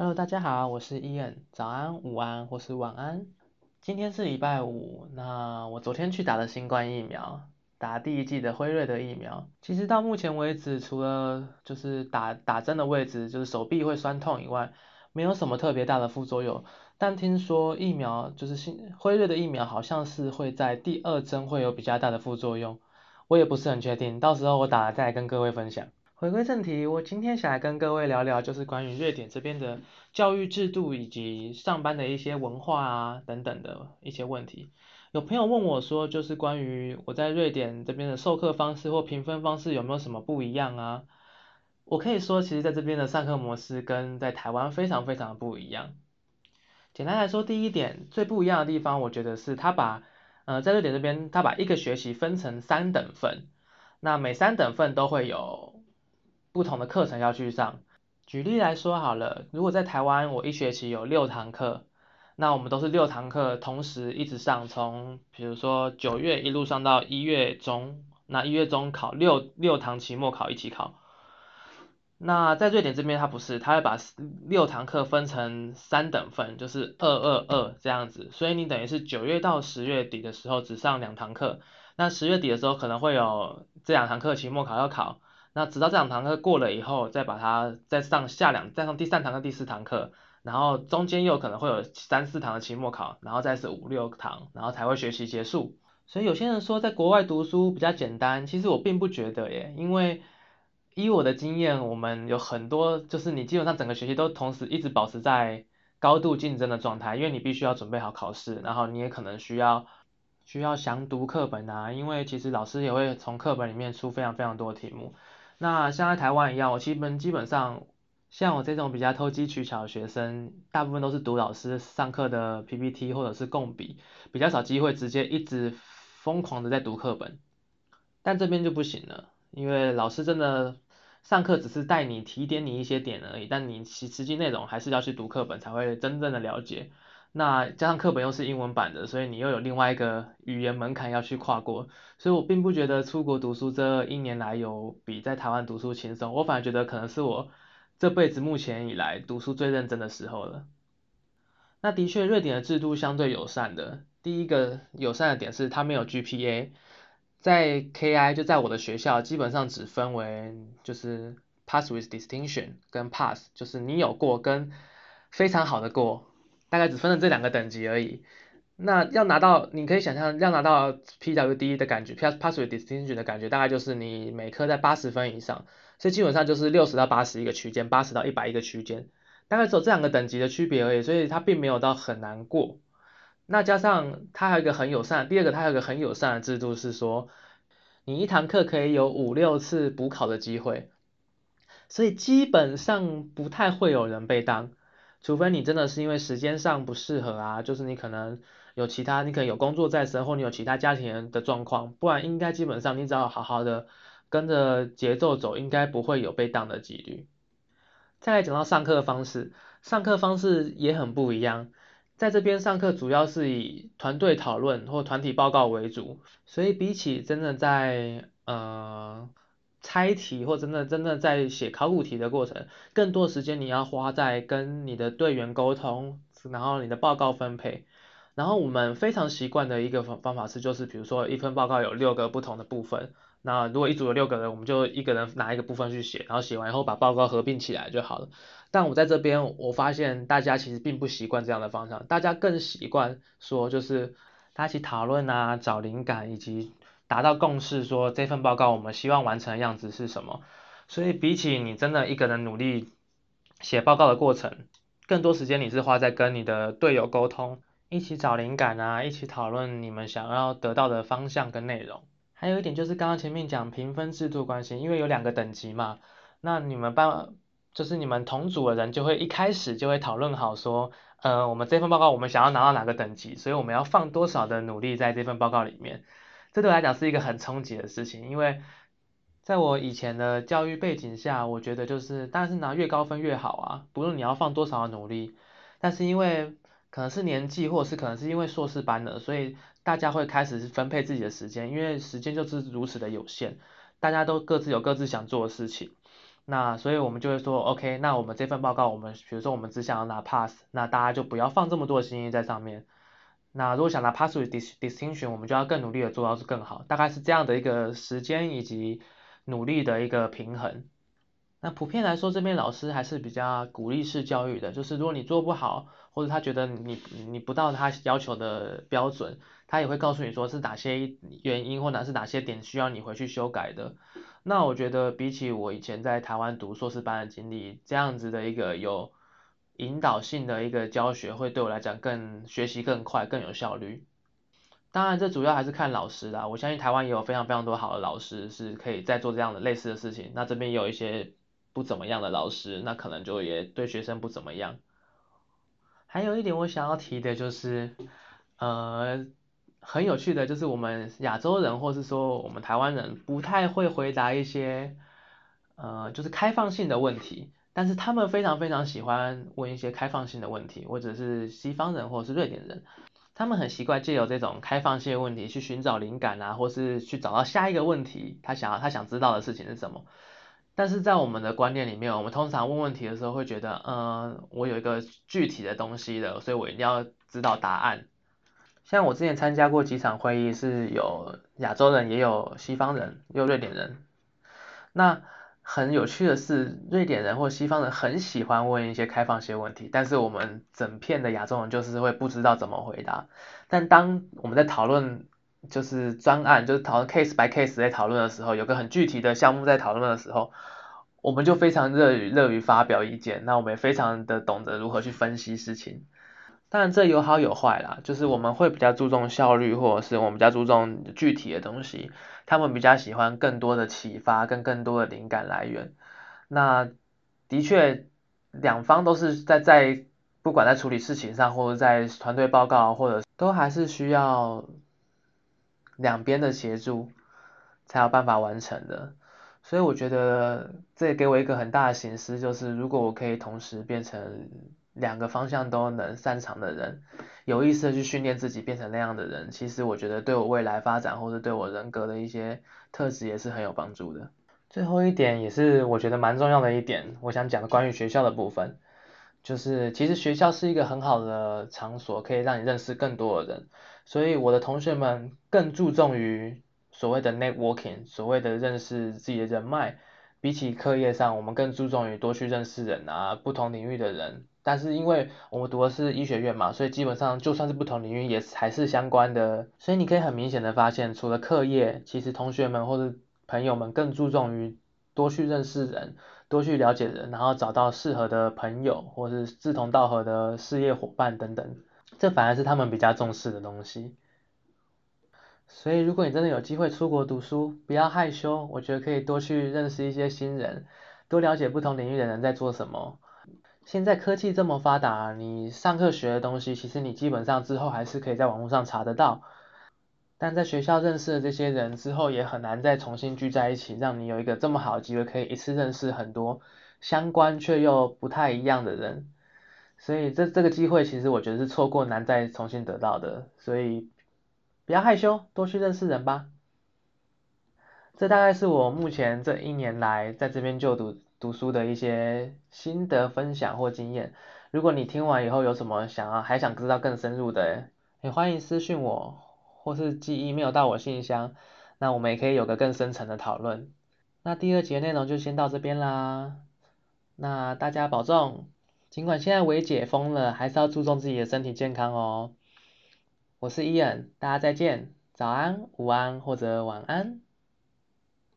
Hello，大家好，我是 Ian，早安、午安或是晚安。今天是礼拜五，那我昨天去打了新冠疫苗，打第一剂的辉瑞的疫苗。其实到目前为止，除了就是打打针的位置，就是手臂会酸痛以外，没有什么特别大的副作用。但听说疫苗就是新辉瑞的疫苗，好像是会在第二针会有比较大的副作用，我也不是很确定，到时候我打了再来跟各位分享。回归正题，我今天想来跟各位聊聊，就是关于瑞典这边的教育制度以及上班的一些文化啊等等的一些问题。有朋友问我说，就是关于我在瑞典这边的授课方式或评分方式有没有什么不一样啊？我可以说，其实在这边的上课模式跟在台湾非常非常不一样。简单来说，第一点最不一样的地方，我觉得是他把呃在瑞典这边，他把一个学期分成三等份，那每三等份都会有。不同的课程要去上，举例来说好了，如果在台湾我一学期有六堂课，那我们都是六堂课同时一直上，从比如说九月一路上到一月中，那一月中考六六堂期末考一起考。那在瑞典这边它不是，它会把六堂课分成三等份，就是二二二这样子，所以你等于是九月到十月底的时候只上两堂课，那十月底的时候可能会有这两堂课期末考要考。那直到这两堂课过了以后，再把它再上下两，再上第三堂和第四堂课，然后中间又可能会有三四堂的期末考，然后再是五六堂，然后才会学习结束。所以有些人说在国外读书比较简单，其实我并不觉得耶，因为以我的经验，我们有很多就是你基本上整个学期都同时一直保持在高度竞争的状态，因为你必须要准备好考试，然后你也可能需要需要详读课本啊，因为其实老师也会从课本里面出非常非常多的题目。那像在台湾一样，我基本基本上像我这种比较投机取巧的学生，大部分都是读老师上课的 PPT 或者是共笔，比较少机会直接一直疯狂的在读课本。但这边就不行了，因为老师真的上课只是带你提点你一些点而已，但你其实际内容还是要去读课本才会真正的了解。那加上课本又是英文版的，所以你又有另外一个语言门槛要去跨过，所以我并不觉得出国读书这一年来有比在台湾读书轻松，我反而觉得可能是我这辈子目前以来读书最认真的时候了。那的确，瑞典的制度相对友善的，第一个友善的点是它没有 GPA，在 KI 就在我的学校基本上只分为就是 Pass with Distinction 跟 Pass，就是你有过跟非常好的过。大概只分了这两个等级而已。那要拿到，你可以想象要拿到 PWD 的感觉，Pass with Distinction 的感觉，大概就是你每科在八十分以上，所以基本上就是六十到八十一个区间，八十到一百一个区间，大概只有这两个等级的区别而已，所以它并没有到很难过。那加上它还有一个很友善，第二个它还有一个很友善的制度是说，你一堂课可以有五六次补考的机会，所以基本上不太会有人被当。除非你真的是因为时间上不适合啊，就是你可能有其他，你可能有工作在身，或你有其他家庭的状况，不然应该基本上你只要好好的跟着节奏走，应该不会有被当的几率。再来讲到上课方式，上课方式也很不一样，在这边上课主要是以团队讨论或团体报告为主，所以比起真的在呃。猜题或真的真的在写考古题的过程，更多时间你要花在跟你的队员沟通，然后你的报告分配。然后我们非常习惯的一个方方法是，就是比如说一份报告有六个不同的部分，那如果一组有六个人，我们就一个人拿一个部分去写，然后写完以后把报告合并起来就好了。但我在这边我发现大家其实并不习惯这样的方向，大家更习惯说就是大家一起讨论啊，找灵感以及。达到共识，说这份报告我们希望完成的样子是什么？所以比起你真的一个人努力写报告的过程，更多时间你是花在跟你的队友沟通，一起找灵感啊，一起讨论你们想要得到的方向跟内容。还有一点就是刚刚前面讲评分制度关系，因为有两个等级嘛，那你们班就是你们同组的人就会一开始就会讨论好说，呃，我们这份报告我们想要拿到哪个等级，所以我们要放多少的努力在这份报告里面。这对我来讲是一个很冲击的事情，因为在我以前的教育背景下，我觉得就是当然是拿越高分越好啊，不论你要放多少的努力。但是因为可能是年纪，或者是可能是因为硕士班的，所以大家会开始分配自己的时间，因为时间就是如此的有限，大家都各自有各自想做的事情。那所以我们就会说，OK，那我们这份报告，我们比如说我们只想要拿 pass，那大家就不要放这么多的心意在上面。那如果想拿 pass with distinction，我们就要更努力的做到是更好，大概是这样的一个时间以及努力的一个平衡。那普遍来说，这边老师还是比较鼓励式教育的，就是如果你做不好，或者他觉得你你不到他要求的标准，他也会告诉你说是哪些原因或者是哪些点需要你回去修改的。那我觉得比起我以前在台湾读硕士班的经历，这样子的一个有引导性的一个教学，会对我来讲更学习更快更有效率。当然，这主要还是看老师啦。我相信台湾也有非常非常多好的老师是可以在做这样的类似的事情。那这边也有一些。不怎么样的老师，那可能就也对学生不怎么样。还有一点我想要提的就是，呃，很有趣的就是我们亚洲人或是说我们台湾人不太会回答一些，呃，就是开放性的问题，但是他们非常非常喜欢问一些开放性的问题，或者是西方人或者是瑞典人，他们很习惯借由这种开放性的问题去寻找灵感啊，或是去找到下一个问题，他想要他想知道的事情是什么。但是在我们的观念里面，我们通常问问题的时候会觉得，嗯，我有一个具体的东西的，所以我一定要知道答案。像我之前参加过几场会议，是有亚洲人，也有西方人，也有瑞典人。那很有趣的是，瑞典人或西方人很喜欢问一些开放性问题，但是我们整片的亚洲人就是会不知道怎么回答。但当我们在讨论，就是专案，就是讨论 case by case 在讨论的时候，有个很具体的项目在讨论的时候，我们就非常热于乐于发表意见。那我们也非常的懂得如何去分析事情。当然这有好有坏啦，就是我们会比较注重效率，或者是我们比较注重具体的东西。他们比较喜欢更多的启发跟更多的灵感来源。那的确，两方都是在在不管在处理事情上，或者在团队报告，或者都还是需要。两边的协助才有办法完成的，所以我觉得这给我一个很大的省思，就是如果我可以同时变成两个方向都能擅长的人，有意识的去训练自己变成那样的人，其实我觉得对我未来发展或者对我人格的一些特质也是很有帮助的。最后一点也是我觉得蛮重要的一点，我想讲的关于学校的部分，就是其实学校是一个很好的场所，可以让你认识更多的人。所以我的同学们更注重于所谓的 networking，所谓的认识自己的人脉，比起课业上，我们更注重于多去认识人啊，不同领域的人。但是因为我们读的是医学院嘛，所以基本上就算是不同领域也还是相关的。所以你可以很明显的发现，除了课业，其实同学们或者朋友们更注重于多去认识人，多去了解人，然后找到适合的朋友或是志同道合的事业伙伴等等。这反而是他们比较重视的东西，所以如果你真的有机会出国读书，不要害羞，我觉得可以多去认识一些新人，多了解不同领域的人在做什么。现在科技这么发达，你上课学的东西，其实你基本上之后还是可以在网络上查得到，但在学校认识的这些人之后，也很难再重新聚在一起，让你有一个这么好的机会，可以一次认识很多相关却又不太一样的人。所以这这个机会其实我觉得是错过难再重新得到的，所以不要害羞，多去认识人吧。这大概是我目前这一年来在这边就读读书的一些心得分享或经验。如果你听完以后有什么想要还想知道更深入的，也欢迎私讯我，或是寄 email 到我信箱，那我们也可以有个更深层的讨论。那第二节内容就先到这边啦，那大家保重。尽管现在微解封了，还是要注重自己的身体健康哦。我是伊恩，大家再见，早安、午安或者晚安。